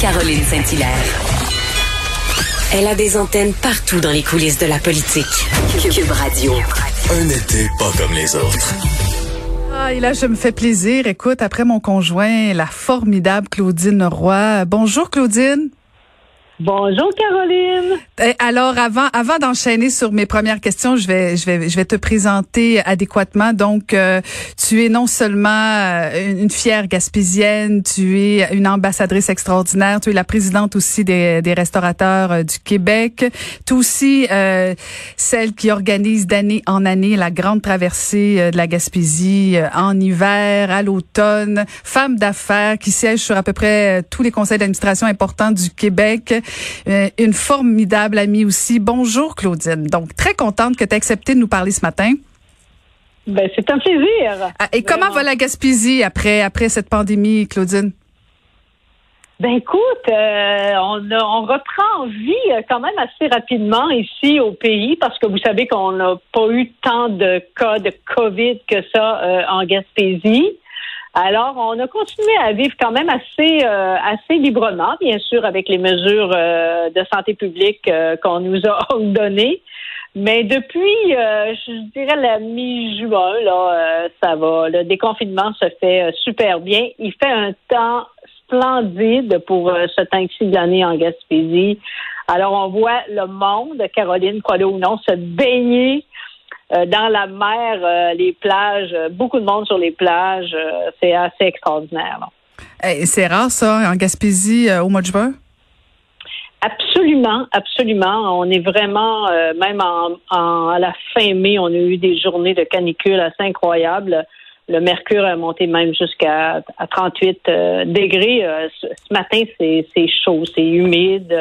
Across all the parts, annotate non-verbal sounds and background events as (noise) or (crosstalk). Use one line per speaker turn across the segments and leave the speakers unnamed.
Caroline Saint-Hilaire. Elle a des antennes partout dans les coulisses de la politique. Cube Radio.
Un été pas comme les autres.
Ah, et là, je me fais plaisir. Écoute, après mon conjoint, la formidable Claudine Roy. Bonjour, Claudine.
Bonjour Caroline.
Eh, alors avant avant d'enchaîner sur mes premières questions, je vais je vais je vais te présenter adéquatement. Donc euh, tu es non seulement euh, une fière gaspésienne, tu es une ambassadrice extraordinaire, tu es la présidente aussi des, des restaurateurs euh, du Québec, tu es aussi celle qui organise d'année en année la grande traversée de la Gaspésie en hiver, à l'automne, femme d'affaires qui siège sur à peu près tous les conseils d'administration importants du Québec. Euh, une formidable amie aussi. Bonjour Claudine. Donc très contente que tu aies accepté de nous parler ce matin.
Ben, c'est un plaisir.
Ah, et comment va la Gaspésie après après cette pandémie, Claudine?
Ben écoute, euh, on, on reprend vie euh, quand même assez rapidement ici au pays parce que vous savez qu'on n'a pas eu tant de cas de COVID que ça en Gaspésie. Alors, on a continué à vivre quand même assez euh, assez librement, bien sûr, avec les mesures euh, de santé publique euh, qu'on nous a (laughs) données. Mais depuis, je dirais la mi-juin, là, ça va. Le déconfinement se fait super bien. Il fait un temps splendide pour ce temps-ci de en Gaspésie. Alors, on voit le monde, Caroline, croyez ou non, se baigner euh, dans la mer, euh, les plages, euh, beaucoup de monde sur les plages, c'est assez extraordinaire.
c'est rare ça en Gaspésie au mois de juin?
Absolument, absolument. On est vraiment, même en, à la fin mai, on a eu des journées de canicule assez incroyables. Le mercure a monté même jusqu'à 38 degrés. ce, matin, c'est chaud, c'est humide.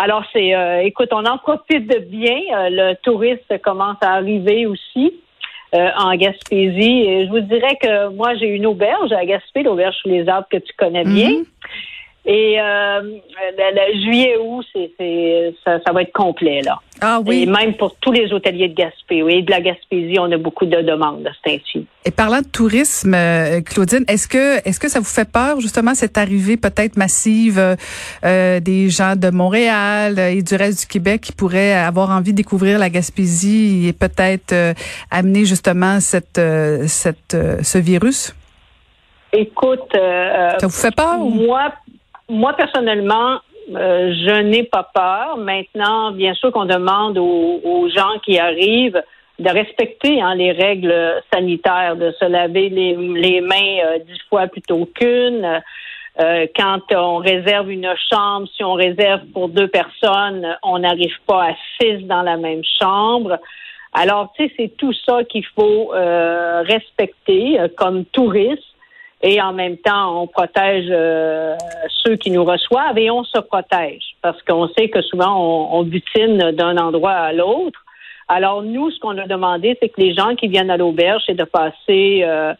Alors, c'est, euh, écoute, on en profite de bien. Euh, le touriste commence à arriver aussi. Euh, en Gaspésie. Je vous dirais que moi, j'ai une auberge à Gaspé, l'auberge sous les arbres que tu connais bien. Mhm. Et euh, le, juillet août, c'est, ça, ça, va être complet là.
Ah oui.
Et même pour tous les hôteliers de Gaspé, oui, de la Gaspésie, on a beaucoup de demandes de ce temps
Et parlant de tourisme, euh, Claudine, est-ce que est-ce que ça vous fait peur justement cette arrivée peut-être massive euh, des gens de Montréal et du reste du Québec qui pourraient avoir envie de découvrir la Gaspésie et peut-être euh, amener justement cette cette ce virus?
Écoute,
ça vous fait peur
Moi, moi, personnellement, euh, je n'ai pas peur. Maintenant, bien sûr qu'on demande aux, gens qui arrivent de respecter hein, les règles sanitaires, de se laver les, mains euh, dix fois plutôt qu'une. Euh, quand on réserve une chambre, si on réserve pour deux personnes, on n'arrive pas à six dans la même chambre. Alors, tu sais, c'est tout ça qu'il faut respecter comme touriste et en même temps, on protège euh, ceux qui nous reçoivent et on se protège parce qu'on sait que souvent on, on butine d'un endroit à l'autre. Alors nous, ce qu'on a demandé, c'est que les gens qui viennent à l'auberge, c'est de passer euh,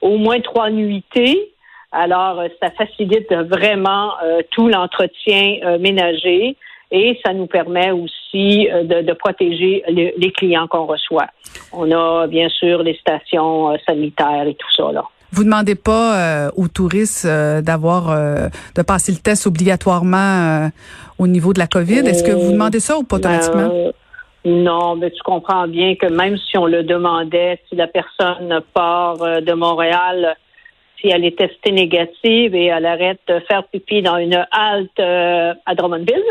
au moins trois nuitées. Alors, euh, ça facilite vraiment tout l'entretien ménager et ça nous permet aussi de, de protéger les clients qu'on reçoit. On a bien sûr les stations sanitaires et tout ça là.
Vous demandez pas euh, aux touristes euh, d'avoir euh, de passer le test obligatoirement au niveau de la COVID? Est-ce que vous demandez ça ou pas automatiquement?
Ben, non, mais tu comprends bien que même si on le demandait, si la personne part de Montréal, si elle est testée négative et elle arrête de faire pipi dans une halte à Drummondville,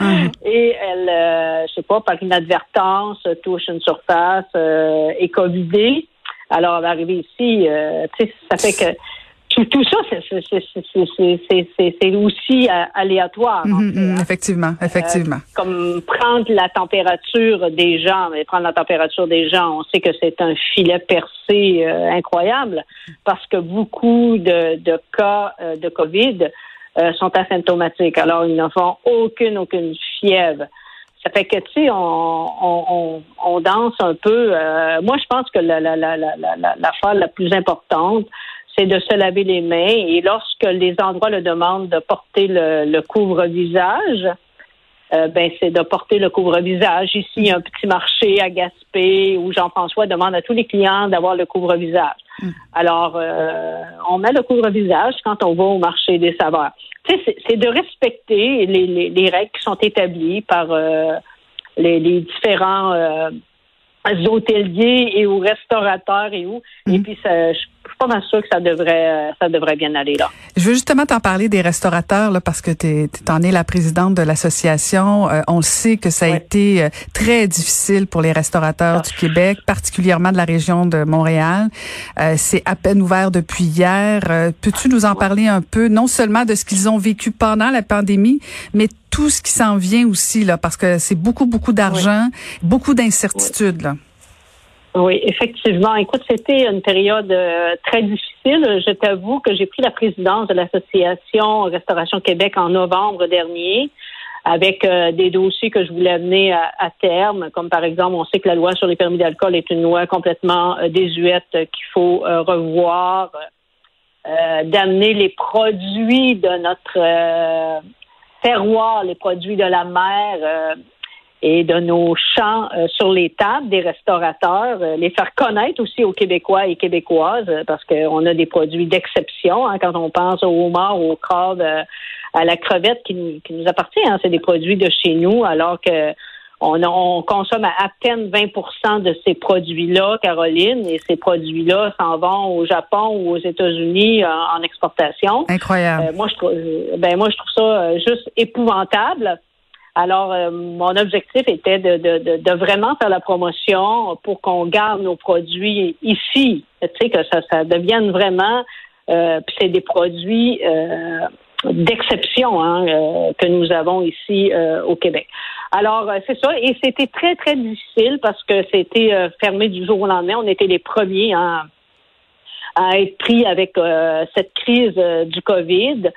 hum. (laughs) et elle, je sais pas, par inadvertance, touche une surface, est covidée, alors, on va arriver ici, euh, ça fait que tout, ça, c'est aussi euh, aléatoire.
Effectivement, effectivement. Euh,
comme prendre la température des gens, mais prendre la température des gens, on sait que c'est un filet percé incroyable parce que beaucoup de, de cas de COVID sont asymptomatiques. Alors, ils n'en font aucune, aucune fièvre. Ça fait que, tu sais, on, danse un peu. Euh, moi, je pense que la, la, la, plus importante, c'est de se laver les mains. Et lorsque les endroits le demandent de porter le, le couvre-visage, euh, ben c'est de porter le couvre-visage. Ici, il y a un petit marché à Gaspé où Jean-François demande à tous les clients d'avoir le couvre-visage. Mm. Alors, euh, on met le couvre-visage quand on va au marché des saveurs. c'est de respecter les, les, règles qui sont établies par les, les, différents hôteliers et aux restaurateurs et où. Et puis, ça, je suis pas mal sûre que ça devrait, ça devrait bien aller là.
Je veux justement t'en parler des restaurateurs là, parce que tu en es la présidente de l'association. Euh, on le sait que ça a été euh, très difficile pour les restaurateurs du Québec, particulièrement de la région de Montréal. Euh, c'est à peine ouvert depuis hier. Peux-tu nous en parler un peu, non seulement de ce qu'ils ont vécu pendant la pandémie, mais tout ce qui s'en vient aussi, là, parce que c'est beaucoup, beaucoup d'argent, beaucoup d'incertitudes. Là.
Oui, effectivement. Écoute, c'était une période euh, très difficile. Je t'avoue que j'ai pris la présidence de l'association Restauration Québec en novembre dernier avec euh, des dossiers que je voulais amener à, terme, comme par exemple, on sait que la loi sur les permis d'alcool est une loi complètement euh, désuète qu'il faut revoir, d'amener les produits de notre terroir, les produits de la mer euh, et de nos champs euh, sur les tables des restaurateurs, euh, les faire connaître aussi aux Québécois et Québécoises, parce qu'on a des produits d'exception hein, quand on pense au homard, au crabe, à la crevette qui nous, qui nous appartient. Hein, c'est des produits de chez nous, alors que on, consomme à, peine 20% de ces produits-là, Caroline, et ces produits-là s'en vont au Japon ou aux États-Unis en, exportation.
Incroyable.
moi, je trouve, ben moi, je trouve ça juste épouvantable. Alors, euh, mon objectif était de, de, de, vraiment faire la promotion pour qu'on garde nos produits ici. Tu sais, que ça, ça devienne vraiment, euh, puis c'est des produits euh, d'exception hein, euh, que nous avons ici au Québec. Alors, c'est ça. Et c'était très, très difficile parce que c'était fermé du jour au lendemain. On était les premiers hein, à être pris avec cette crise du COVID.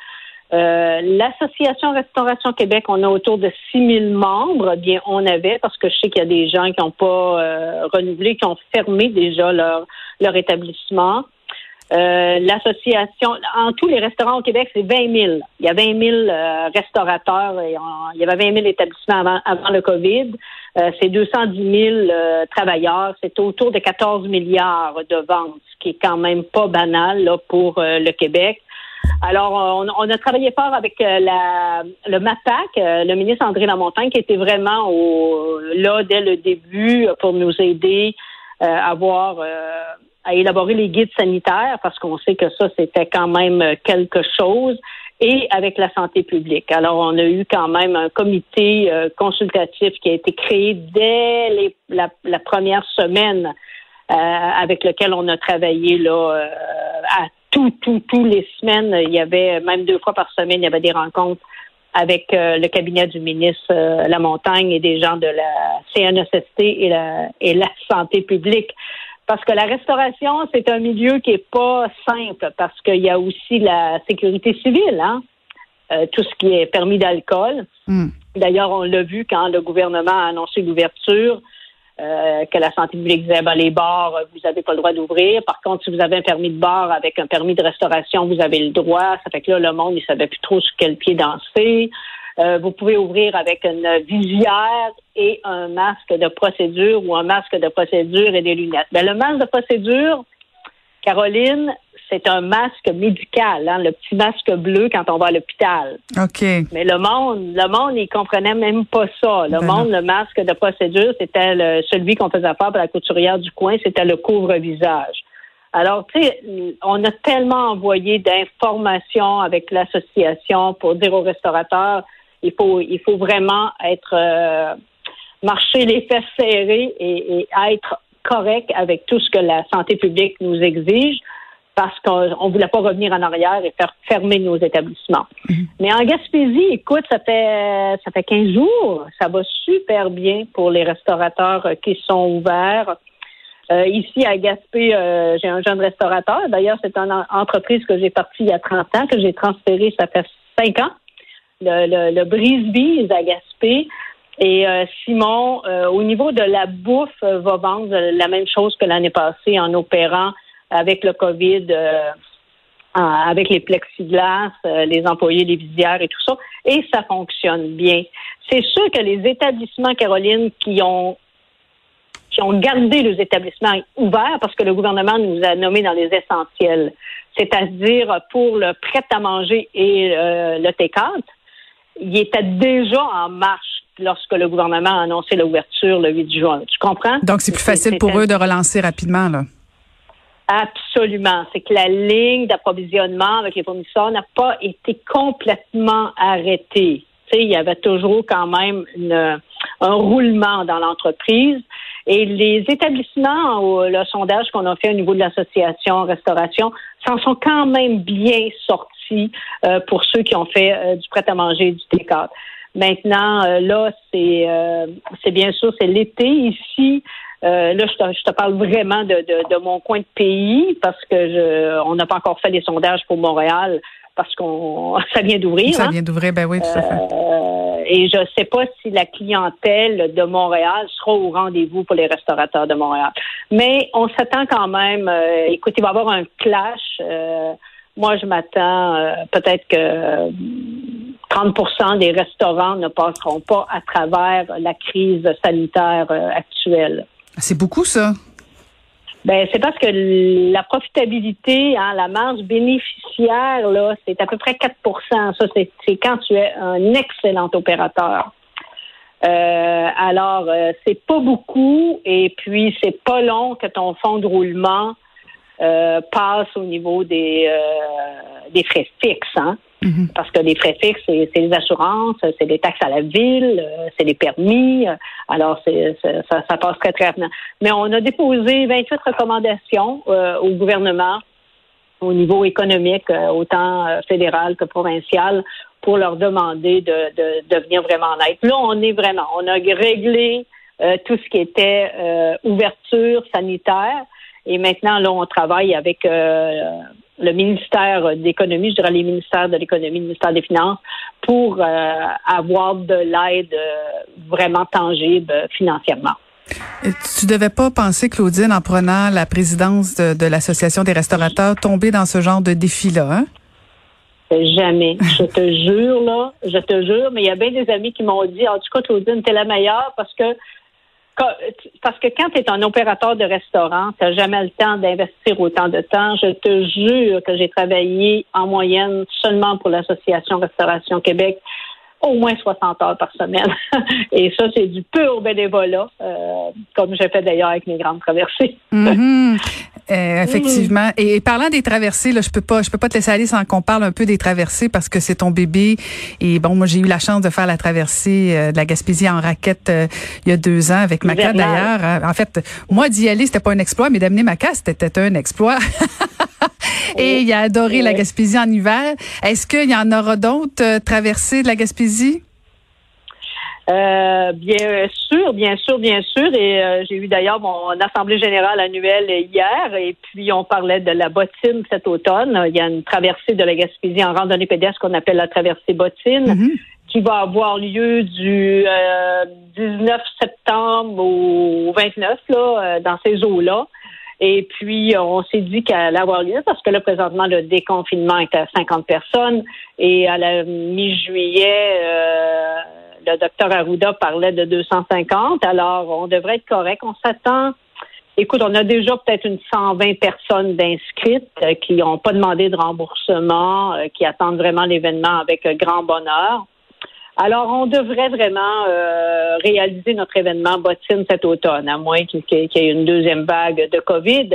Euh, L'association Restauration Québec, on a autour de 6 000 membres. Eh bien, on avait, parce que je sais qu'il y a des gens qui n'ont pas euh, renouvelé, qui ont fermé déjà leur, leur établissement. Euh, l'association, en tous les restaurants au Québec, c'est 20 000. Il y a 20 000 restaurateurs et il y avait 20 000 établissements avant, avant le COVID. c'est 210 000 travailleurs. C'est autour de 14 milliards de ventes, ce qui est quand même pas banal là, pour le Québec. Alors, on, a travaillé fort avec euh, la, le MAPAC, euh, le ministre André Lamontagne, qui était vraiment au, là dès le début pour nous aider euh, à voir, à élaborer les guides sanitaires, parce qu'on sait que ça, c'était quand même quelque chose et avec la santé publique. Alors, on a eu quand même un comité consultatif qui a été créé dès les, la, la, première semaine avec lequel on a travaillé là à tout, tout, tous les semaines, il y avait, même deux fois par semaine, il y avait des rencontres avec euh, le cabinet du ministre euh, La Montagne et des gens de la CNSST et la, et la (laughs) santé publique. Parce que la restauration, c'est un milieu qui est pas simple parce qu'il y a aussi la sécurité civile, hein? Euh, tout ce qui est permis d'alcool. Hmm. D'ailleurs, on l'a vu quand le gouvernement a annoncé l'ouverture. Euh, que la santé publique disait ben, les bars, vous n'avez pas le droit d'ouvrir. Par contre, si vous avez un permis de bar avec un permis de restauration, vous avez le droit. Ça fait que là, le monde, il savait plus trop sur quel pied danser. Euh, vous pouvez ouvrir avec une visière et un masque de procédure ou un masque de procédure et des lunettes. Ben, le masque de procédure, Caroline, c'est un masque médical, hein, le petit masque bleu quand on va à l'hôpital.
OK.
Mais le monde, le monde, il comprenait même pas ça. Le ben monde, le masque de procédure, c'était celui qu'on faisait faire par la couturière du coin, c'était le couvre-visage. Alors, tu sais, on a tellement envoyé d'informations avec l'association pour dire aux restaurateurs, il faut, il faut vraiment être euh, marcher les fesses serrées et, et être correct avec tout ce que la santé publique nous exige parce qu'on ne voulait pas revenir en arrière et faire fermer nos établissements. Mhm. Mais en Gaspésie, écoute, ça fait ça fait 15 jours, ça va super bien pour les restaurateurs euh, qui sont ouverts. Euh, ici à Gaspé, euh, j'ai un jeune restaurateur. D'ailleurs, c'est une entreprise que j'ai partie il y a 30 ans, que j'ai transférée, ça fait 5 ans. Le, le, le à Gaspé. Et Simon, au niveau de la bouffe, va vendre la même chose que l'année passée en opérant avec le COVID, euh, avec les plexiglas, euh, les employés, les visières et tout ça, et ça fonctionne bien. C'est sûr que les établissements, Caroline, qui ont qui ont gardé les établissements ouverts parce que le gouvernement nous a nommés dans les essentiels, c'est-à-dire pour le prêt-à-manger et euh, le T4, ils étaient déjà en marche lorsque le gouvernement a annoncé l'ouverture le 8 juin. Tu comprends?
Donc, c'est plus facile pour eux de relancer rapidement, là.
Absolument. C'est que la ligne d'approvisionnement avec les fournisseurs n'a pas été complètement arrêtée. Tu sais, il y avait toujours quand même une, un roulement dans l'entreprise. Et les établissements, le sondage qu'on a fait au niveau de l'association restauration, s'en sont quand même bien sortis euh, pour ceux qui ont fait euh, du prêt-à-manger et du T4. Maintenant, euh, là, c'est c'est bien sûr, c'est l'été ici. Là, je te, parle vraiment de, de, de, mon coin de pays parce que je, on n'a pas encore fait les sondages pour Montréal parce qu'on (laughs) ça vient d'ouvrir.
Ça hein. vient d'ouvrir, ben oui, tout à fait.
Euh, et je ne sais pas si la clientèle de Montréal sera au rendez-vous pour les restaurateurs de Montréal. Mais on s'attend quand même. Euh, écoute, il va y avoir un clash. Euh, moi, je m'attends peut-être que 30% des restaurants ne passeront pas à travers la crise sanitaire actuelle.
C'est beaucoup, ça?
Ben, c'est parce que la profitabilité, hein, la marge bénéficiaire, là, c'est à peu près 4% Ça, c'est quand tu es un excellent opérateur. Euh, alors, euh, c'est pas beaucoup, et puis c'est pas long que ton fonds de roulement euh, passe au niveau des, des frais fixes. Hein? Mhm. Parce que les frais fixes, c'est les assurances, c'est les taxes à la ville, euh, c'est les permis. Alors, c'est ça, ça, passe très, très rapidement. Mais on a déposé 28 recommandations euh, au gouvernement au niveau économique, euh, autant fédéral que provincial, pour leur demander de, de, de, venir vraiment en aide. Là, on est vraiment, on a réglé tout ce qui était ouverture sanitaire. Et maintenant, là, on travaille avec le ministère d'économie, je dirais les ministères de l'économie, le ministère des Finances, pour euh, avoir de l'aide euh, vraiment tangible financièrement.
tu devais pas penser, Claudine, en prenant la présidence de, l'Association des restaurateurs, tomber dans ce genre de défi-là, hein?
Jamais. Je te jure, là, je te jure, mais il y a bien des amis qui m'ont dit, en tout cas, Claudine, t'es la meilleure parce que parce que quand tu es un opérateur de restaurant, tu n'as jamais le temps d'investir autant de temps. Je te jure que j'ai travaillé en moyenne seulement pour l'Association Restauration Québec au moins 60 heures par semaine. (laughs) Et ça, c'est du pur bénévolat, euh, comme j'ai fait d'ailleurs avec mes grandes traversées.
Mm-hmm. (laughs) Euh, effectivement. Et, parlant des traversées, là, je peux pas, je peux pas te laisser aller sans qu'on parle un peu des traversées parce que c'est ton bébé. Et bon, moi, j'ai eu la chance de faire la traversée euh, de la Gaspésie en raquette il y a deux ans avec Maca d'ailleurs. Hein. En fait, moi d'y aller, c'était pas un exploit, mais d'amener Maca, c'était un exploit. (laughs) Et il a adoré la Gaspésie en hiver. Est-ce qu'il y en aura d'autres traversées de la Gaspésie?
Euh, bien sûr, bien sûr, bien sûr. Et euh, j'ai eu d'ailleurs mon assemblée générale annuelle hier, et puis on parlait de la bottine cet automne. Il y a une traversée de la Gaspésie en randonnée pédestre qu'on appelle la traversée bottine, mm-hmm. qui va avoir lieu du 19 euh, septembre au 29 là, dans ces eaux-là. Et puis, on s'est dit allait avoir lieu parce que là, présentement, le déconfinement est à 50 personnes et à la mi-juillet, le docteur Arruda parlait de 250. Alors, on devrait être correct. On s'attend. Écoute, on a déjà peut-être une 120 personnes d'inscrites euh, qui n'ont pas demandé de remboursement, euh, qui attendent vraiment l'événement avec euh, grand bonheur. Alors, on devrait vraiment réaliser notre événement bottine cet automne, à moins qu'il y ait une deuxième vague de COVID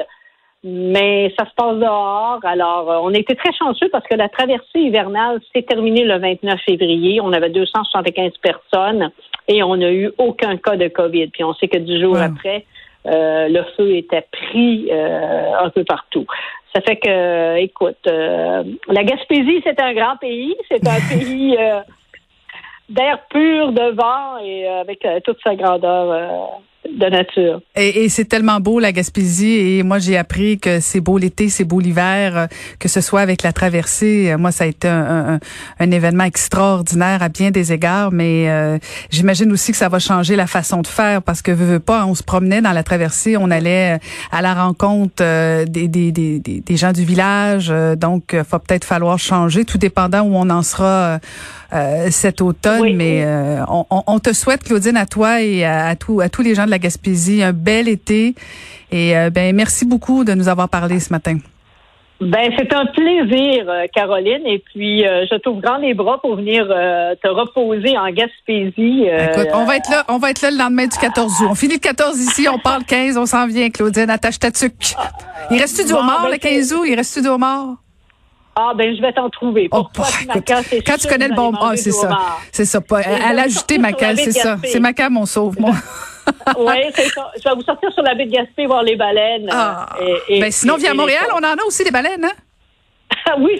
mais ça se passe dehors. Alors, euh, on était très chanceux parce que la traversée hivernale s'est terminée le 29 février. On avait 275 personnes et on n'a eu aucun cas de COVID. Puis on sait que du jour après, euh, le feu était pris euh, un peu partout. Ça fait que, écoute, la Gaspésie, c'est un grand pays. C'est un (laughs) pays d'air pur, de vent et avec toute sa grandeur de nature.
Et, et c'est tellement beau la Gaspésie et moi j'ai appris que c'est beau l'été, c'est beau l'hiver, euh, que ce soit avec la traversée. Euh, moi ça a été un, un, un événement extraordinaire à bien des égards, mais euh, j'imagine aussi que ça va changer la façon de faire parce que veux, veux pas, on se promenait dans la traversée, on allait à la rencontre des, des, des, des, gens du village, donc il va peut-être falloir changer, tout dépendant où on en sera cet automne. mais On, on, te souhaite Claudine à toi et à, à, à tous les gens de la Gaspésie. Un bel été. Et euh, ben merci beaucoup de nous avoir parlé ce matin.
Ben, c'est un plaisir, euh, Caroline. Et puis, euh, je t'ouvre grand les bras pour venir te reposer en Gaspésie.
Écoute, on va être là, on va être là le lendemain du 14 août. On finit le 14 ici, on part le 15, on s'en vient, Claudine, attache ta tuque. Il reste-tu du homard
ben,
le 15 août? Il reste-tu du homard?
Ah ben je vais t'en trouver.
Oh, bah, quand tu connais le bon, c'est ça, c'est ça. Pas, elle a ajouté Maca, c'est ça. C'est Maca mon sauve moi. (laughs)
oui, c'est ça. Je vais vous sortir sur la baie de Gaspé voir les baleines.
Ah. Et, et, ben, sinon, via Montréal, on en a aussi des baleines, hein? (laughs)
oui,